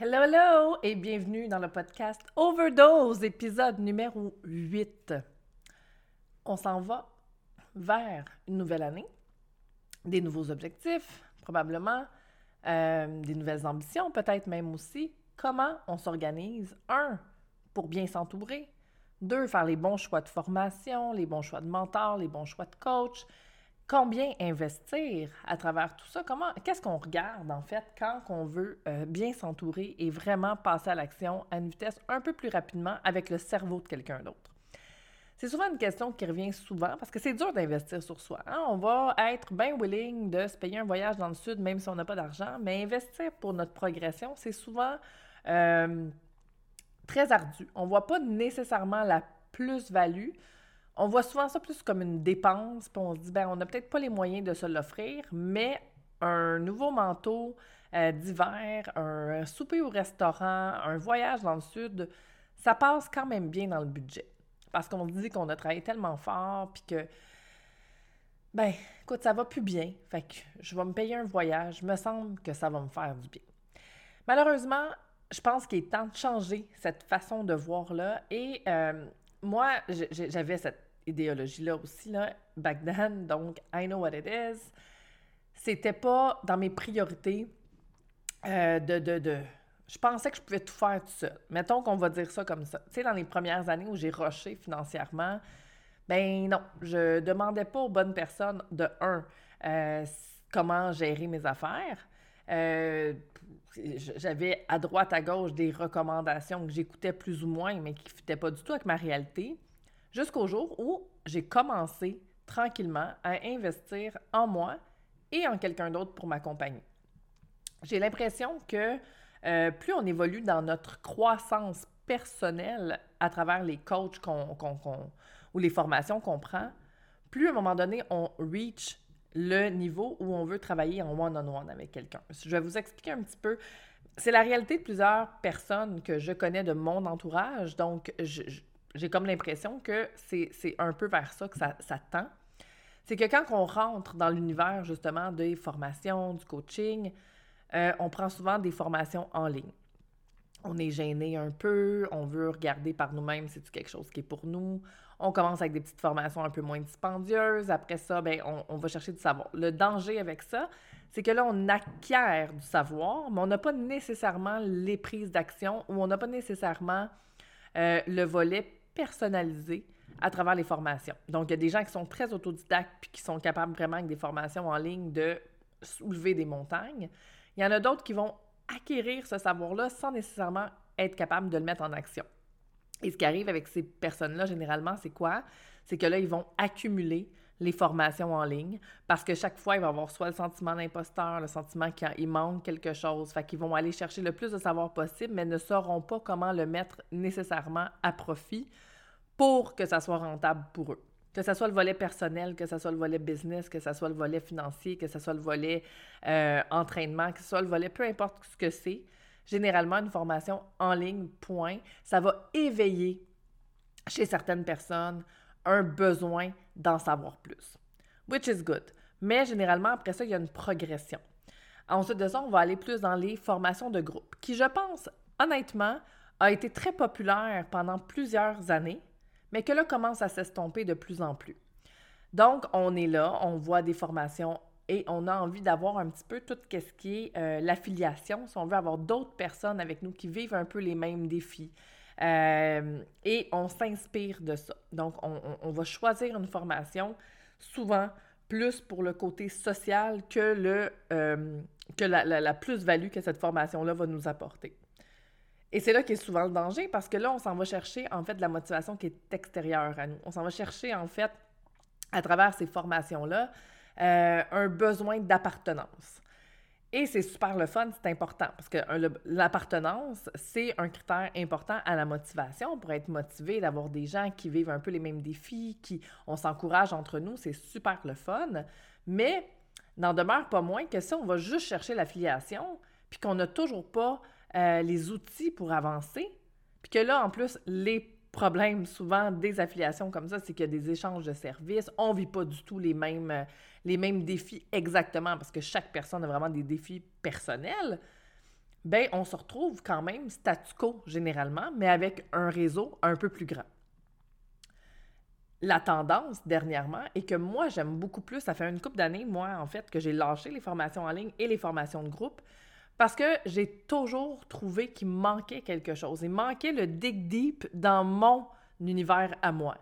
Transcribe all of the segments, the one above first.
Hello, hello et bienvenue dans le podcast Overdose, épisode numéro 8. On s'en va vers une nouvelle année, des nouveaux objectifs, probablement, euh, des nouvelles ambitions, peut-être même aussi. Comment on s'organise? Un, pour bien s'entourer. Deux, faire les bons choix de formation, les bons choix de mentor, les bons choix de coach combien investir à travers tout ça? Comment, qu'est-ce qu'on regarde en fait quand on veut euh, bien s'entourer et vraiment passer à l'action à une vitesse un peu plus rapidement avec le cerveau de quelqu'un d'autre? C'est souvent une question qui revient souvent parce que c'est dur d'investir sur soi. Hein? On va être bien willing de se payer un voyage dans le sud même si on n'a pas d'argent, mais investir pour notre progression, c'est souvent euh, très ardu. On ne voit pas nécessairement la plus-value on voit souvent ça plus comme une dépense, puis on se dit, ben, on n'a peut-être pas les moyens de se l'offrir, mais un nouveau manteau euh, d'hiver, un souper au restaurant, un voyage dans le sud, ça passe quand même bien dans le budget. Parce qu'on dit qu'on a travaillé tellement fort, puis que, ben, écoute, ça va plus bien. Fait que je vais me payer un voyage. me semble que ça va me faire du bien. Malheureusement, je pense qu'il est temps de changer cette façon de voir-là. Et euh, moi, j'avais cette idéologie-là aussi, là, back then. Donc, I know what it is. C'était pas dans mes priorités euh, de, de, de, Je pensais que je pouvais tout faire tout seul. Mettons qu'on va dire ça comme ça. Tu sais, dans les premières années où j'ai rushé financièrement, ben non, je demandais pas aux bonnes personnes, de un, euh, comment gérer mes affaires. Euh, j'avais à droite, à gauche des recommandations que j'écoutais plus ou moins, mais qui ne fitaient pas du tout avec ma réalité. Jusqu'au jour où j'ai commencé tranquillement à investir en moi et en quelqu'un d'autre pour m'accompagner. J'ai l'impression que euh, plus on évolue dans notre croissance personnelle à travers les coachs ou les formations qu'on prend, plus à un moment donné on reach le niveau où on veut travailler en one-on-one avec quelqu'un. Je vais vous expliquer un petit peu. C'est la réalité de plusieurs personnes que je connais de mon entourage. Donc, je, j'ai comme l'impression que c'est un peu vers ça que ça, tend. C'est que quand on rentre dans l'univers justement des formations, du coaching, euh, on prend souvent des formations en ligne. On est gêné un peu, on veut regarder par nous-mêmes si c'est quelque chose qui est pour nous. On commence avec des petites formations un peu moins dispendieuses. Après ça, ben, on, on va chercher du savoir. Le danger avec ça, c'est que là, on acquiert du savoir, mais on n'a pas nécessairement les prises d'action ou on n'a pas nécessairement euh, le volet personnalisé à travers les formations. Donc, il y a des gens qui sont très autodidactes puis qui sont capables vraiment avec des formations en ligne de soulever des montagnes. Il y en a d'autres qui vont acquérir ce savoir-là sans nécessairement être capables de le mettre en action. Et ce qui arrive avec ces personnes-là, généralement, c'est quoi? C'est que là, ils vont accumuler les formations en ligne parce que chaque fois, ils vont avoir soit le sentiment d'imposteur, le sentiment qu'il manque quelque chose. Fait qu'ils vont aller chercher le plus de savoir possible, mais ne sauront pas comment le mettre nécessairement à profit pour que ça soit rentable pour eux. Que ce soit le volet personnel, que ce soit le volet business, que ce soit le volet financier, que ce soit le volet euh, entraînement, que ce soit le volet, peu importe ce que c'est, généralement, une formation en ligne, point, ça va éveiller chez certaines personnes un besoin d'en savoir plus. Which is good. Mais généralement, après ça, il y a une progression. Ensuite de ça, on va aller plus dans les formations de groupe, qui, je pense, honnêtement, a été très populaire pendant plusieurs années, mais que là commence à s'estomper de plus en plus. Donc, on est là, on voit des formations et on a envie d'avoir un petit peu tout ce qui est euh, l'affiliation, si on veut avoir d'autres personnes avec nous qui vivent un peu les mêmes défis. Euh, et on s'inspire de ça. Donc, on, va choisir une formation souvent plus pour le côté social que, euh, la plus-value que cette formation-là va nous apporter. Et c'est là qu'est souvent le danger parce que là, on s'en va chercher en fait de la motivation qui est extérieure à nous. On s'en va chercher en fait à travers ces formations-là euh, un besoin d'appartenance. Et c'est super le fun, c'est important parce que l'appartenance, c'est un critère important à la motivation pour être motivé, d'avoir des gens qui vivent un peu les mêmes défis, qui on s'encourage entre nous, c'est super le fun. Mais n'en demeure pas moins que si on va juste chercher l'affiliation, puis qu'on n'a toujours pas euh, les outils pour avancer. Puis que là, en plus, les problèmes souvent des affiliations comme ça, c'est qu'il y a des échanges de services. On ne vit pas du tout les mêmes, les mêmes défis exactement parce que chaque personne a vraiment des défis personnels. ben on se retrouve quand même statu quo généralement, mais avec un réseau un peu plus grand. La tendance dernièrement est que moi, j'aime beaucoup plus, ça fait une couple d'années, moi, en fait, que j'ai lâché les formations en ligne et les formations de groupe parce que j'ai toujours trouvé qu'il manquait quelque chose. Il manquait le dig deep dans mon univers à moi.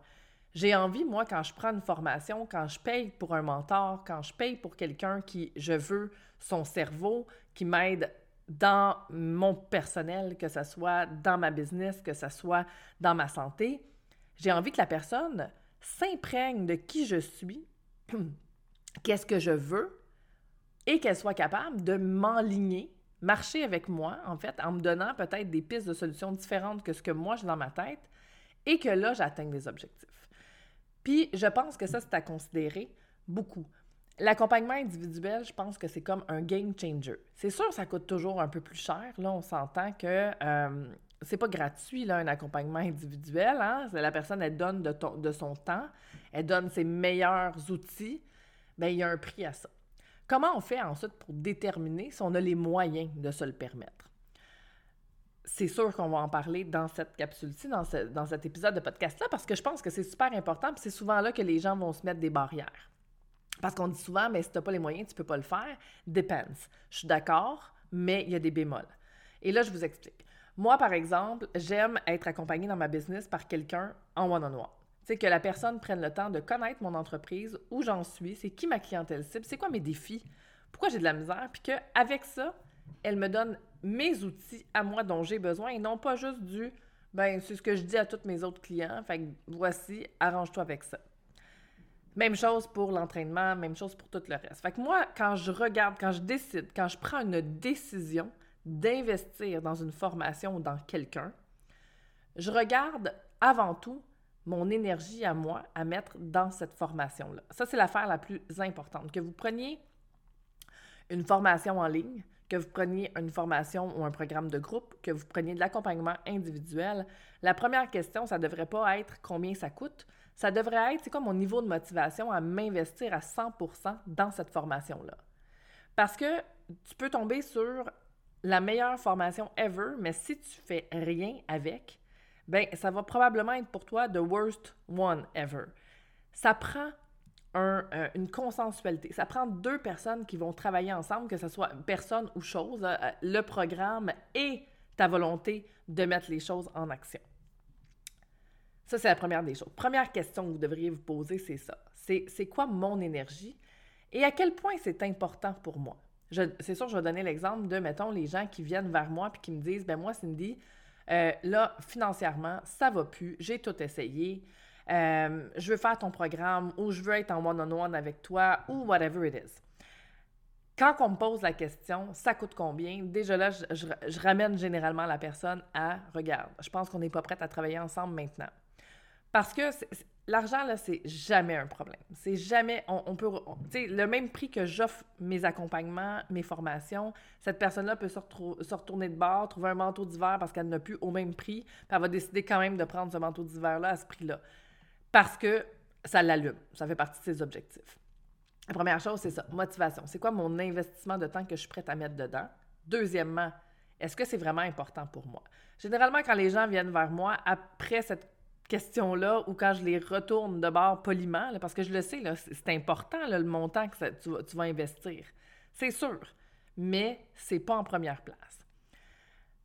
J'ai envie, moi, quand je prends une formation, quand je paye pour un mentor, quand je paye pour quelqu'un qui, je veux, son cerveau, qui m'aide dans mon personnel, que ce soit dans ma business, que ce soit dans ma santé, j'ai envie que la personne s'imprègne de qui je suis, qu'est-ce que je veux, et qu'elle soit capable de m'enligner, marcher avec moi, en fait, en me donnant peut-être des pistes de solutions différentes que ce que moi j'ai dans ma tête, et que là, j'atteigne des objectifs. Puis je pense que ça, c'est à considérer beaucoup. L'accompagnement individuel, je pense que c'est comme un game changer. C'est sûr, ça coûte toujours un peu plus cher. Là, on s'entend que euh, c'est pas gratuit, là, un accompagnement individuel. Hein? La personne, elle donne de, de son temps, elle donne ses meilleurs outils. Bien, il y a un prix à ça. Comment on fait ensuite pour déterminer si on a les moyens de se le permettre? c'est sûr qu'on va en parler dans cette capsule-ci, dans, cet épisode de podcast-là, parce que je pense que c'est super important, puis c'est souvent là que les gens vont se mettre des barrières. Parce qu'on dit souvent, mais si tu n'as pas les moyens, tu ne peux pas le faire. Depends. Je suis d'accord, mais il y a des bémols. Et là, je vous explique. Moi, par exemple, j'aime être accompagnée dans ma business par quelqu'un en one-on-one. Tu sais, que la personne prenne le temps de connaître mon entreprise, où j'en suis, c'est qui ma clientèle cible, c'est quoi mes défis, pourquoi j'ai de la misère, puis qu'avec ça, elle me donne mes outils à moi dont j'ai besoin et non pas juste du ben c'est ce que je dis à tous mes autres clients, fait que voici, arrange-toi avec ça. Même chose pour l'entraînement, même chose pour tout le reste. Fait que moi, quand je regarde, quand je décide, quand je prends une décision d'investir dans une formation ou dans quelqu'un, je regarde avant tout mon énergie à moi à mettre dans cette formation-là. Ça, c'est l'affaire la plus importante. Que vous preniez une formation en ligne, que vous preniez une formation ou un programme de groupe, que vous preniez de l'accompagnement individuel, la première question, ça ne devrait pas être combien ça coûte. Ça devrait être, c'est quoi mon niveau de motivation à m'investir à 100 dans cette formation-là? Parce que tu peux tomber sur la meilleure formation ever, mais si tu fais rien avec, ben ça va probablement être pour toi the worst one ever. Ça prend euh, une consensualité. Ça prend deux personnes qui vont travailler ensemble, que ce soit personne ou chose, euh, euh, le programme et ta volonté de mettre les choses en action. Ça, c'est la première des choses. Première question que vous devriez vous poser, c'est ça. C'est quoi mon énergie et à quel point c'est important pour moi? C'est sûr, je vais donner l'exemple de, mettons, les gens qui viennent vers moi et qui me disent, ben moi, Cindy, là, financièrement, ça va plus, j'ai tout essayé, euh, je veux faire ton programme ou je veux être en one-on-one avec toi ou whatever it is. Quand on me pose la question, ça coûte combien? Déjà là, je, ramène généralement la personne à regarde, je pense qu'on n'est pas prête à travailler ensemble maintenant. Parce que l'argent, là, c'est jamais un problème. C'est jamais, on, peut, tu sais, le même prix que j'offre mes accompagnements, mes formations, cette personne-là peut se, se, retourner de bord, trouver un manteau d'hiver parce qu'elle n'a plus au même prix, puis elle va décider quand même de prendre ce manteau d'hiver-là à ce prix-là parce que ça l'allume. Ça fait partie de ses objectifs. La première chose, c'est ça, motivation. C'est quoi mon investissement de temps que je suis prête à mettre dedans? Deuxièmement, est-ce que c'est vraiment important pour moi? Généralement, quand les gens viennent vers moi après cette question-là ou quand je les retourne de bord poliment, parce que je le sais, c'est important le montant que tu, vas, tu, vas, investir. C'est sûr, mais c'est pas en première place.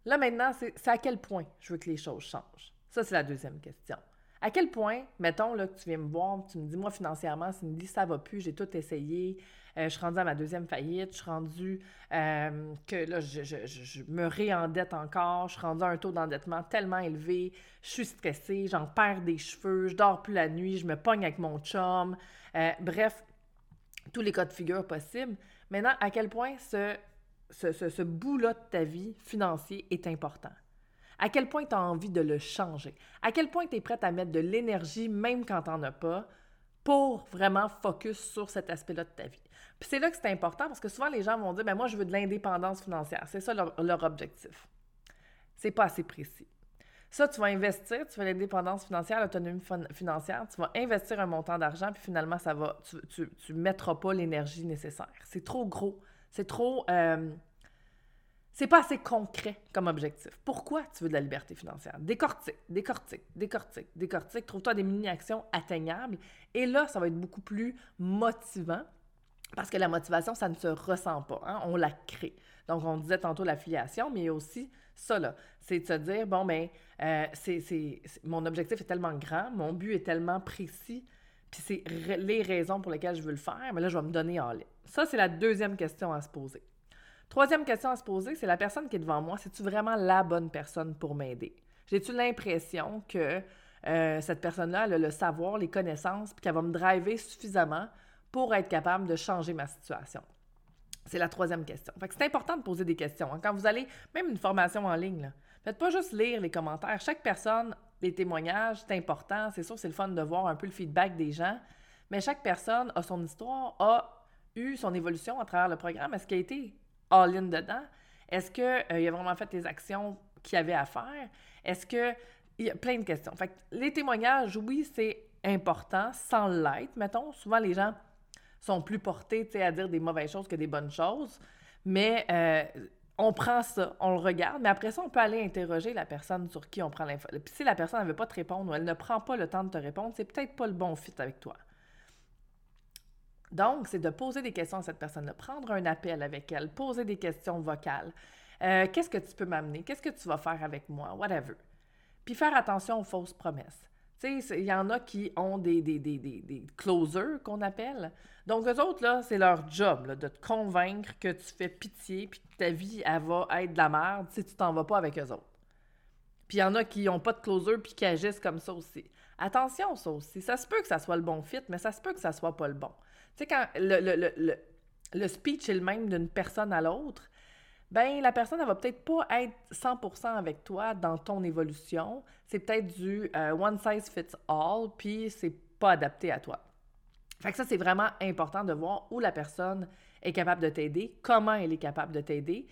Là maintenant, c'est à quel point je veux que les choses changent? Ça, c'est la deuxième question. À quel point, mettons là, que tu viens me voir, tu me dis, moi, financièrement, Cindy, ça va plus, j'ai tout essayé, euh, je suis rendue à ma deuxième faillite, je suis rendue euh, que là, je, me réendette encore, je suis rendue à un taux d'endettement tellement élevé, je suis stressée, j'en perds des cheveux, je dors plus la nuit, je me pogne avec mon chum, euh, bref, tous les cas de figure possibles. Maintenant, à quel point ce, ce, ce bout-là de ta vie financier est important? à quel point tu as envie de le changer, à quel point tu es prête à mettre de l'énergie, même quand tu n'en as pas, pour vraiment focus sur cet aspect-là de ta vie? Puis c'est là que c'est important parce que souvent les gens vont dire ben moi je veux de l'indépendance financière, c'est ça leur, leur objectif. C'est pas assez précis. Ça, tu vas investir, tu veux l'indépendance financière, l'autonomie financière, tu vas investir un montant d'argent, puis finalement, ça va, tu ne mettras pas l'énergie nécessaire. C'est trop gros. C'est trop. Euh, c'est pas assez concret comme objectif. Pourquoi tu veux de la liberté financière? Décortique, décortique, décortique, décortique. Trouve-toi des mini-actions atteignables. Et là, ça va être beaucoup plus motivant parce que la motivation, ça ne se ressent pas. Hein? On la crée. Donc, on disait tantôt l'affiliation, mais aussi ça, là. C'est de se dire, bon, ben, euh, c'est, mon objectif est tellement grand, mon but est tellement précis, puis c'est les raisons pour lesquelles je veux le faire, mais là, je vais me donner en ligne. Ça, c'est la deuxième question à se poser. Troisième question à se poser, c'est la personne qui est devant moi, c'est-tu vraiment la bonne personne pour m'aider? J'ai-tu l'impression que euh, cette personne-là, elle a le savoir, les connaissances, puis qu'elle va me driver suffisamment pour être capable de changer ma situation? C'est la troisième question. Fait que c'est important de poser des questions. Hein. Quand vous allez, même une formation en ligne, là, faites pas juste lire les commentaires. Chaque personne, les témoignages, c'est important. C'est sûr, c'est le fun de voir un peu le feedback des gens. Mais chaque personne a son histoire, a eu son évolution à travers le programme. Est-ce qu'il a été all-in dedans? Est-ce qu'il euh, a vraiment fait les actions qu'il avait à faire? Est-ce que. Il y a plein de questions. Fait les témoignages, oui, c'est important, sans l'être, mettons. Souvent, les gens sont plus portés à dire des mauvaises choses que des bonnes choses. Mais euh, on prend ça, on le regarde, mais après ça, on peut aller interroger la personne sur qui on prend l'info. Puis si la personne ne veut pas te répondre ou elle ne prend pas le temps de te répondre, c'est peut-être pas le bon fit avec toi. Donc, c'est de poser des questions à cette personne-là, prendre un appel avec elle, poser des questions vocales. Euh, qu'est-ce que tu peux m'amener? Qu'est-ce que tu vas faire avec moi? Whatever. Puis faire attention aux fausses promesses. Il y en a qui ont des, des, des, des closers qu'on appelle. Donc, eux autres, là, c'est leur job, de te convaincre que tu fais pitié puis que ta vie, va être de la merde si tu t'en vas pas avec eux autres. Puis il y en a qui n'ont pas de closer puis qui agissent comme ça aussi. Attention, ça aussi. Ça se peut que ça soit le bon fit, mais ça se peut que ça soit pas le bon. Tu sais, quand le, le, le, le speech est le même d'une personne à l'autre, ben la personne, elle va peut-être pas être 100% avec toi dans ton évolution. C'est peut-être du euh, one size fits all, puis c'est pas adapté à toi. Fait que ça, c'est vraiment important de voir où la personne est capable de t'aider, comment elle est capable de t'aider,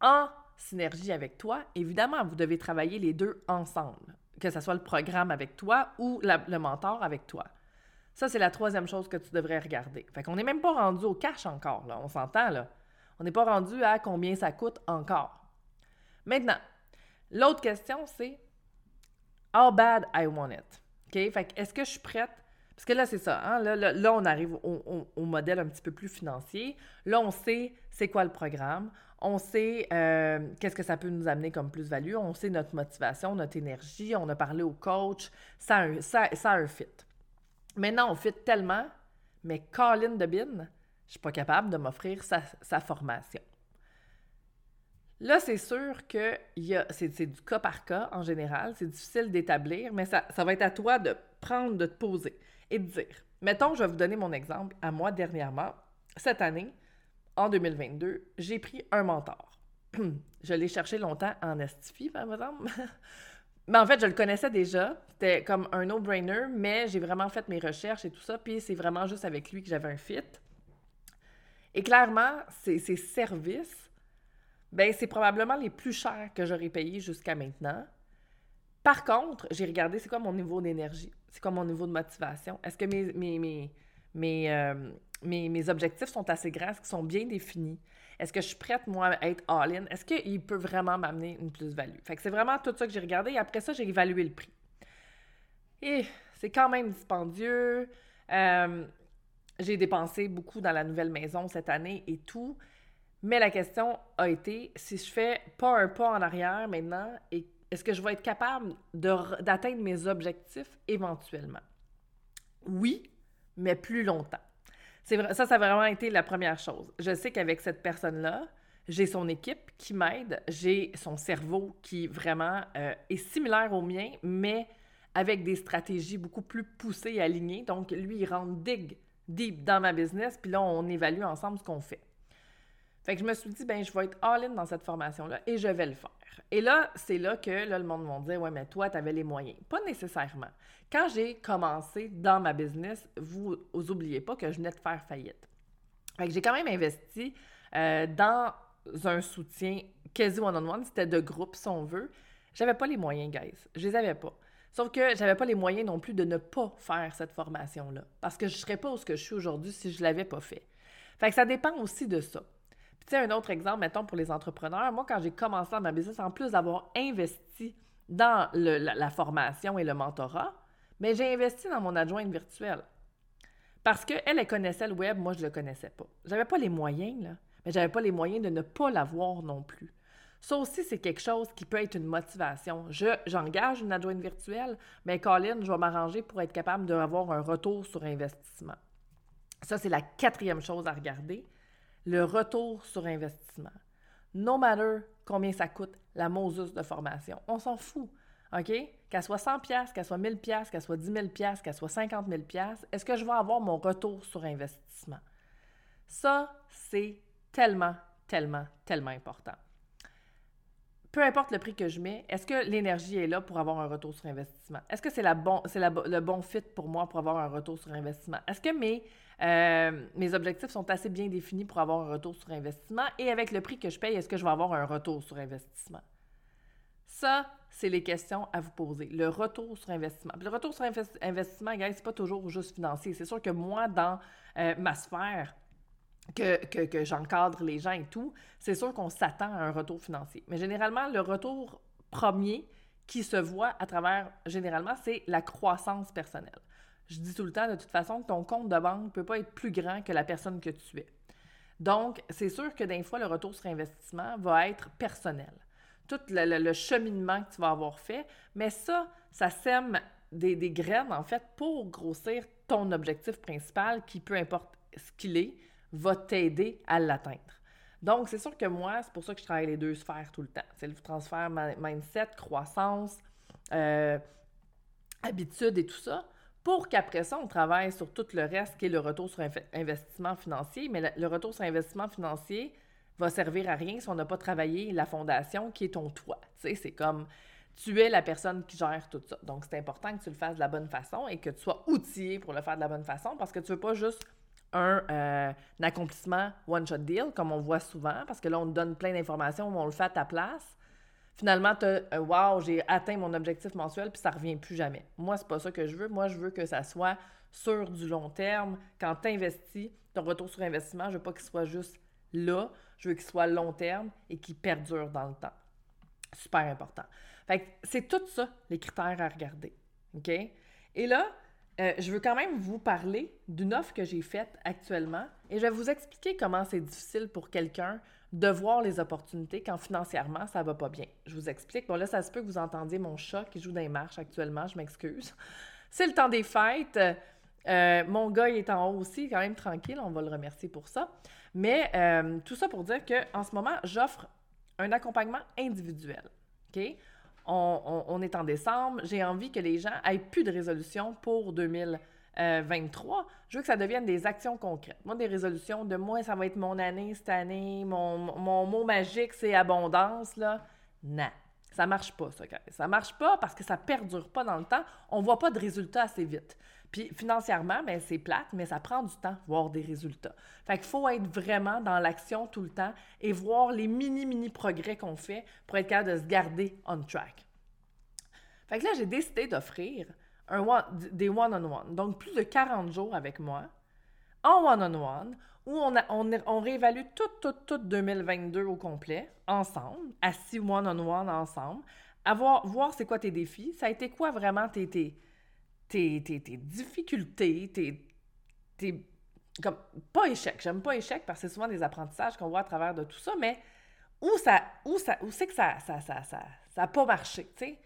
en synergie avec toi. Évidemment, vous devez travailler les deux ensemble, que ce soit le programme avec toi ou le mentor avec toi. Ça, c'est la troisième chose que tu devrais regarder. Fait qu'on n'est même pas rendu au cash encore, là. On s'entend, là. On n'est pas rendu à combien ça coûte encore. Maintenant, l'autre question, c'est How bad I want it? OK? Fait est-ce que je suis prête? Parce que là, c'est ça. Hein? Là, on arrive au, modèle un petit peu plus financier. Là, on sait c'est quoi le programme. On sait euh, qu'est-ce que ça peut nous amener comme plus-value. On sait notre motivation, notre énergie. On a parlé au coach. Ça a un, ça, ça un fit. Maintenant, on fit tellement, mais Colin de Bin, je suis pas capable de m'offrir sa, formation. Là, c'est sûr que c'est, du cas par cas en général, c'est difficile d'établir, mais ça, ça va être à toi de prendre, de te poser et de dire. Mettons, je vais vous donner mon exemple. À moi, dernièrement, cette année, en 2022, j'ai pris un mentor. je l'ai cherché longtemps en Estifie, par exemple. mais en fait, je le connaissais déjà. C'était comme un no-brainer, mais j'ai vraiment fait mes recherches et tout ça. Puis c'est vraiment juste avec lui que j'avais un fit. Et clairement, ces, services, ben c'est probablement les plus chers que j'aurais payés jusqu'à maintenant. Par contre, j'ai regardé c'est quoi mon niveau d'énergie, c'est quoi mon niveau de motivation? Est-ce que mes, mes, mes, mes, euh, mes, objectifs sont assez grands, est-ce qu'ils sont bien définis? Est-ce que je suis prête, moi, à être all-in? Est-ce qu'il peut vraiment m'amener une plus-value? Fait que c'est vraiment tout ça que j'ai regardé et après ça, j'ai évalué le prix. Et c'est quand même dispendieux. Euh, j'ai dépensé beaucoup dans la nouvelle maison cette année et tout. Mais la question a été si je fais pas un pas en arrière maintenant, est-ce que je vais être capable d'atteindre mes objectifs éventuellement? Oui, mais plus longtemps. Ça, ça a vraiment été la première chose. Je sais qu'avec cette personne-là, j'ai son équipe qui m'aide, j'ai son cerveau qui vraiment euh, est similaire au mien, mais avec des stratégies beaucoup plus poussées et alignées. Donc, lui, il rentre dig deep dans ma business, puis là, on évalue ensemble ce qu'on fait. Fait que je me suis dit, ben je vais être all-in dans cette formation-là et je vais le faire. Et là, c'est là que là, le monde m'a dit, ouais, mais toi, tu avais les moyens. Pas nécessairement. Quand j'ai commencé dans ma business, vous, vous oubliez pas que je venais de faire faillite. Fait que j'ai quand même investi euh, dans un soutien quasi one-on-one, c'était de groupe, si on veut. J'avais pas les moyens, guys. Je les avais pas. Sauf que j'avais pas les moyens non plus de ne pas faire cette formation-là. Parce que je serais pas où ce je suis aujourd'hui si je l'avais pas fait. Fait que ça dépend aussi de ça. Puis Tu sais, un autre exemple, mettons, pour les entrepreneurs, moi, quand j'ai commencé ma business, en plus d'avoir investi dans la, formation et le mentorat, mais j'ai investi dans mon adjointe virtuelle. Parce qu'elle, elle connaissait le web, moi, je ne le connaissais pas. J'avais pas les moyens, là, mais j'avais pas les moyens de ne pas l'avoir non plus. Ça aussi, c'est quelque chose qui peut être une motivation. Je, j'engage une adjointe virtuelle, mais Colin, je vais m'arranger pour être capable d'avoir un retour sur investissement. Ça, c'est la quatrième chose à regarder, le retour sur investissement. No matter combien ça coûte, la Moses de formation, on s'en fout. OK? Qu'elle soit 100 pièces, qu'elle soit 1000 pièces, qu'elle soit 10 000 pièces, qu'elle soit 50 000 pièces, est-ce que je vais avoir mon retour sur investissement? Ça, c'est tellement, tellement, tellement important peu importe le prix que je mets, est-ce que l'énergie est là pour avoir un retour sur investissement? Est-ce que c'est le bon fit pour moi pour avoir un retour sur investissement? Est-ce que mes, euh, mes objectifs sont assez bien définis pour avoir un retour sur investissement? Et avec le prix que je paye, est-ce que je vais avoir un retour sur investissement? Ça, c'est les questions à vous poser. Le retour sur investissement. le retour sur investissement, ce c'est pas toujours juste financier. C'est sûr que moi, dans euh, ma sphère, que, que, j'encadre les gens et tout, c'est sûr qu'on s'attend à un retour financier. Mais généralement, le retour premier qui se voit à travers, généralement, c'est la croissance personnelle. Je dis tout le temps, de toute façon, que ton compte de banque ne peut pas être plus grand que la personne que tu es. Donc, c'est sûr que des fois, le retour sur investissement va être personnel. Tout le, cheminement que tu vas avoir fait, mais ça, ça sème des, des graines, en fait, pour grossir ton objectif principal, qui peu importe ce qu'il est, va t'aider à l'atteindre. Donc, c'est sûr que moi, c'est pour ça que je travaille les deux sphères tout le temps. C'est le transfert mindset, croissance, euh, habitude et tout ça, pour qu'après ça, on travaille sur tout le reste qui est le retour sur investissement financier. Mais le, retour sur investissement financier va servir à rien si on n'a pas travaillé la fondation qui est ton toit. Tu sais, c'est comme tu es la personne qui gère tout ça. Donc, c'est important que tu le fasses de la bonne façon et que tu sois outillé pour le faire de la bonne façon parce que tu ne veux pas juste un, euh, accomplissement one-shot deal, comme on voit souvent, parce que là, on te donne plein d'informations, on le fait à ta place. Finalement, tu as Wow, j'ai atteint mon objectif mensuel, puis ça revient plus jamais. Moi, c'est pas ça que je veux. Moi, je veux que ça soit sur du long terme. Quand tu investis, ton retour sur investissement, je veux pas qu'il soit juste là. Je veux qu'il soit long terme et qu'il perdure dans le temps. Super important. Fait c'est tout ça, les critères à regarder. OK? Et là, euh, je veux quand même vous parler d'une offre que j'ai faite actuellement et je vais vous expliquer comment c'est difficile pour quelqu'un de voir les opportunités quand financièrement ça va pas bien. Je vous explique. Bon, là, ça se peut que vous entendiez mon chat qui joue dans les marches actuellement, je m'excuse. C'est le temps des fêtes. Euh, mon gars, il est en haut aussi, quand même tranquille, on va le remercier pour ça. Mais euh, tout ça pour dire qu'en ce moment, j'offre un accompagnement individuel. OK? On, est en décembre, j'ai envie que les gens aient plus de résolutions pour 2023. Je veux que ça devienne des actions concrètes. Moi, des résolutions de moi, ça va être mon année cette année, mon, mot magique, c'est abondance, là. Non. Ça marche pas, ça. Ça marche pas parce que ça perdure pas dans le temps. On voit pas de résultats assez vite. Puis financièrement, ben, c'est plate, mais ça prend du temps voir des résultats. Fait qu'il faut être vraiment dans l'action tout le temps et voir les mini, mini progrès qu'on fait pour être capable de se garder on track. Fait que là, j'ai décidé d'offrir des one-on-one. Donc, plus de 40 jours avec moi en one-on-one où on, on, on, réévalue tout, tout, tout 2022 au complet, ensemble, assis one-on-one ensemble, voir, voir c'est quoi tes défis, ça a été quoi vraiment tes, tes, tes, difficultés, tes, tes, comme, pas échec, j'aime pas échec parce que c'est souvent des apprentissages qu'on voit à travers de tout ça, mais où ça, où ça, où c'est que ça, ça, ça, ça, pas marché, tu sais?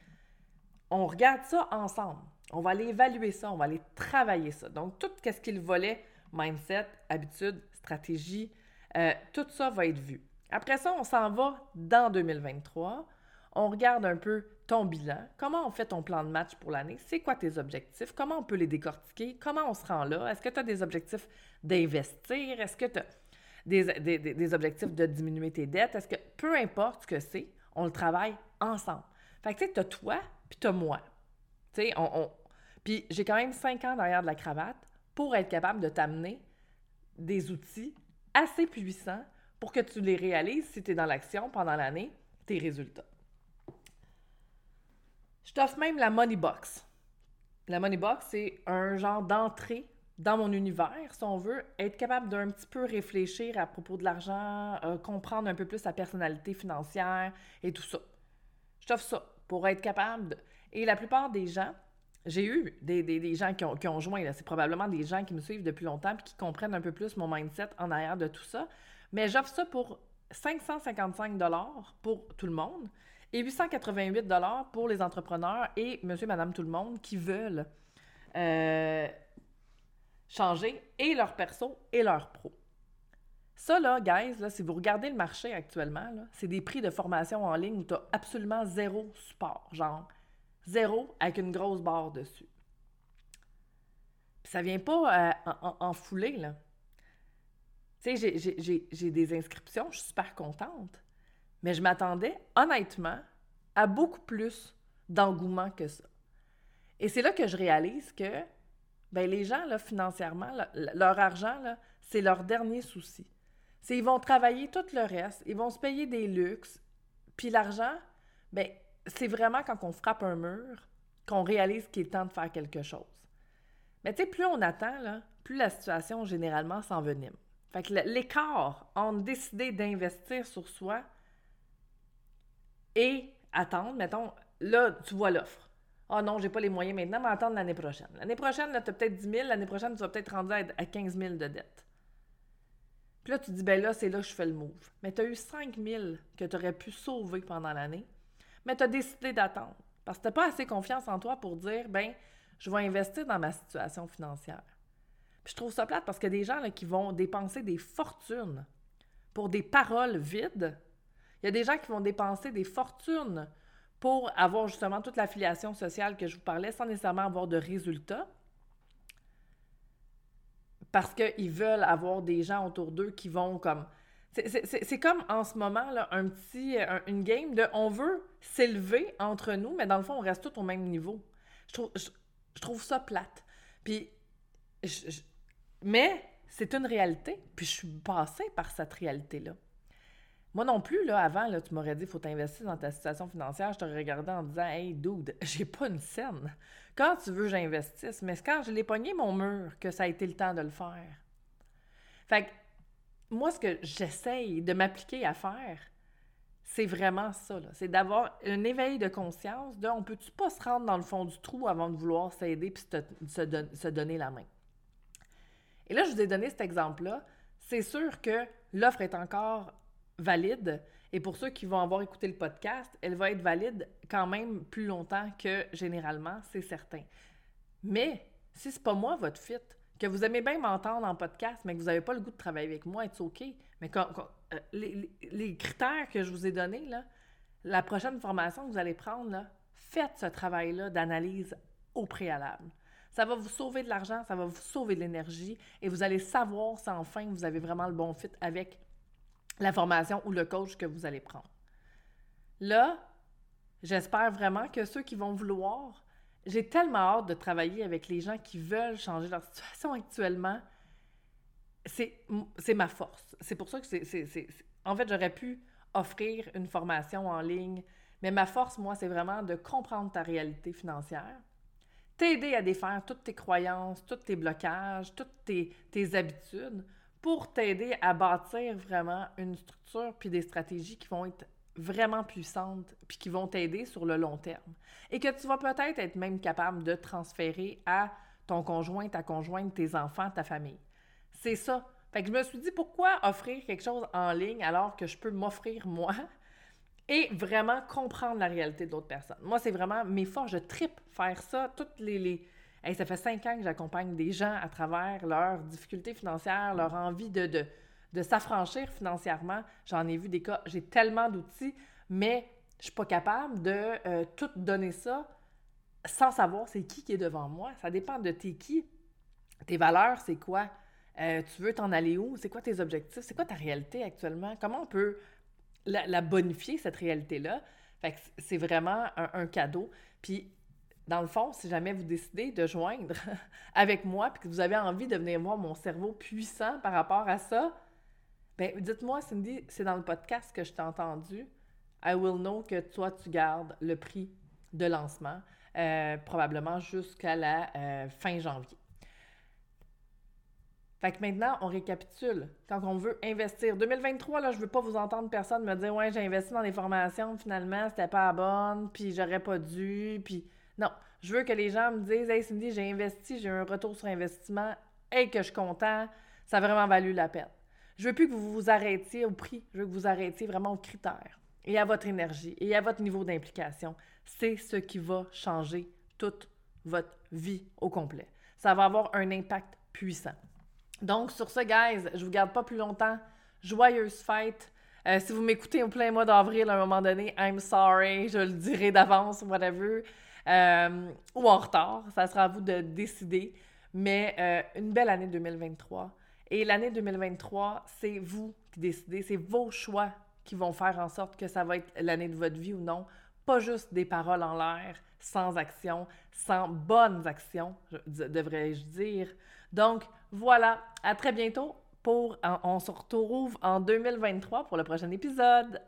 On regarde ça ensemble. On va aller évaluer ça, on va aller travailler ça. Donc, tout ce qu'il volait, mindset, habitude, stratégie, euh, tout ça va être vu. Après ça, on s'en va dans 2023. On regarde un peu ton bilan, comment on fait ton plan de match pour l'année, c'est quoi tes objectifs, comment on peut les décortiquer, comment on se rend là, est-ce que tu as des objectifs d'investir, est-ce que tu as des, objectifs de diminuer tes dettes, est-ce que peu importe ce que c'est, on le travaille ensemble. Fait que tu tu as toi, puis tu as moi. Tu sais, on, Puis j'ai quand même cinq ans derrière de la cravate pour être capable de t'amener des outils assez puissants pour que tu les réalises si tu es dans l'action pendant l'année, tes résultats. Je t'offre même la Money Box. La Money Box, c'est un genre d'entrée dans mon univers, si on veut, être capable d'un petit peu réfléchir à propos de l'argent, euh, comprendre un peu plus sa personnalité financière et tout ça. Je t'offre ça pour être capable de... Et la plupart des gens, j'ai eu des, gens qui ont, qui ont joint, c'est probablement des gens qui me suivent depuis longtemps et qui comprennent un peu plus mon mindset en arrière de tout ça. Mais j'offre ça pour 555 pour tout le monde et 888 pour les entrepreneurs et monsieur, madame, tout le monde qui veulent euh, changer et leur perso et leur pro. Ça, là, guys, là, si vous regardez le marché actuellement, c'est des prix de formation en ligne où tu as absolument zéro support. Genre, zéro avec une grosse barre dessus. Puis ça vient pas euh, en, foulée, là. Tu sais, j'ai des inscriptions, je suis super contente. Mais je m'attendais, honnêtement, à beaucoup plus d'engouement que ça. Et c'est là que je réalise que ben, les gens, là, financièrement, leur argent, c'est leur dernier souci. C'est ils vont travailler tout le reste, ils vont se payer des luxes, puis l'argent, ben, c'est vraiment quand on frappe un mur qu'on réalise qu'il est temps de faire quelque chose. Mais tu sais, plus on attend, là, plus la situation généralement s'envenime. Fait que l'écart entre décider d'investir sur soi et attendre, mettons, là, tu vois l'offre. Ah oh non, j'ai pas les moyens maintenant, mais attendre l'année prochaine. L'année prochaine, tu as peut-être 10 000, l'année prochaine, tu vas peut-être rendre à 15 000 de dette. Puis là, tu dis, ben là, c'est là que je fais le move. Mais tu as eu 5 000 que tu aurais pu sauver pendant l'année, mais tu as décidé d'attendre. Parce que tu n'as pas assez confiance en toi pour dire, ben, je vais investir dans ma situation financière je trouve ça plate parce a des gens là, qui vont dépenser des fortunes pour des paroles vides. Il y a des gens qui vont dépenser des fortunes pour avoir justement toute l'affiliation sociale que je vous parlais sans nécessairement avoir de résultats. Parce qu'ils veulent avoir des gens autour d'eux qui vont comme... C'est comme en ce moment, là, un petit, une game de on veut s'élever entre nous, mais dans le fond, on reste tous au même niveau. Je trouve, je, trouve ça plate. Puis, mais c'est une réalité, puis je suis passée par cette réalité-là. Moi non plus, là, avant, là, tu m'aurais dit, faut t'investir dans ta situation financière. Je t'aurais regardé en disant, hey, dude, j'ai pas une scène. Quand tu veux, j'investisse. Mais c'est quand je l'ai pogné mon mur que ça a été le temps de le faire. Fait que, moi, ce que j'essaye de m'appliquer à faire, c'est vraiment ça. C'est d'avoir un éveil de conscience de on peut-tu pas se rendre dans le fond du trou avant de vouloir s'aider puis se donner la main? Et là, je vous ai donné cet exemple-là. C'est sûr que l'offre est encore valide. Et pour ceux qui vont avoir écouté le podcast, elle va être valide quand même plus longtemps que généralement, c'est certain. Mais si c'est pas moi votre fit, que vous aimez bien m'entendre en podcast, mais que vous n'avez pas le goût de travailler avec moi, c'est OK. Mais quand, euh, les, critères que je vous ai donnés, là, la prochaine formation que vous allez prendre, là, faites ce travail-là d'analyse au préalable. Ça va vous sauver de l'argent, ça va vous sauver de l'énergie et vous allez savoir si enfin vous avez vraiment le bon fit avec la formation ou le coach que vous allez prendre. Là, j'espère vraiment que ceux qui vont vouloir, j'ai tellement hâte de travailler avec les gens qui veulent changer leur situation actuellement. C'est ma force. C'est pour ça que c'est. En fait, j'aurais pu offrir une formation en ligne, mais ma force, moi, c'est vraiment de comprendre ta réalité financière, t'aider à défaire toutes tes croyances, tous tes blocages, toutes tes, habitudes pour t'aider à bâtir vraiment une structure puis des stratégies qui vont être vraiment puissantes puis qui vont t'aider sur le long terme. Et que tu vas peut-être être même capable de transférer à ton conjoint, ta conjointe, tes enfants, ta famille. C'est ça. Fait que je me suis dit, pourquoi offrir quelque chose en ligne alors que je peux m'offrir moi et vraiment comprendre la réalité de l'autre personne? Moi, c'est vraiment mes forces. Je tripe faire ça. Toutes les. les... ça fait cinq ans que j'accompagne des gens à travers leurs difficultés financières, leur envie de, de, de s'affranchir financièrement. J'en ai vu des cas. J'ai tellement d'outils, mais je suis pas capable de euh, tout donner ça sans savoir c'est qui qui est devant moi. Ça dépend de tes qui. Tes valeurs, c'est quoi? Euh, tu veux t'en aller où? C'est quoi tes objectifs? C'est quoi ta réalité actuellement? Comment on peut la, bonifier, cette réalité-là? Fait que c'est vraiment un, cadeau. Puis, dans le fond, si jamais vous décidez de joindre avec moi, puis que vous avez envie de venir voir mon cerveau puissant par rapport à ça, ben dites-moi, Cindy, c'est dans le podcast que je t'ai entendu. I will know que toi, tu gardes le prix de lancement, euh, probablement jusqu'à la euh, fin janvier. Fait que maintenant, on récapitule. Quand on veut investir. 2023, là, je veux pas vous entendre personne me dire Ouais, j'ai investi dans des formations, finalement, c'était pas la bonne, puis j'aurais pas dû, puis. Non. Je veux que les gens me disent Hey Cindy, j'ai investi, j'ai un retour sur investissement, hey, que je suis content, ça a vraiment valu la peine. Je veux plus que vous vous arrêtiez au prix, je veux que vous arrêtiez vraiment aux critères et à votre énergie et à votre niveau d'implication. C'est ce qui va changer toute votre vie au complet. Ça va avoir un impact puissant. Donc, sur ce, guys, je vous garde pas plus longtemps. Joyeuse fête. Euh, si vous m'écoutez au plein mois d'avril, à un moment donné, I'm sorry, je le dirai d'avance, whatever. Euh, ou en retard, ça sera à vous de décider. Mais euh, une belle année 2023. Et l'année 2023, c'est vous qui décidez, c'est vos choix qui vont faire en sorte que ça va être l'année de votre vie ou non. Pas juste des paroles en l'air, sans action, sans bonnes actions, devrais-je dire. Donc, voilà, à très bientôt pour, on se retrouve en 2023 pour le prochain épisode.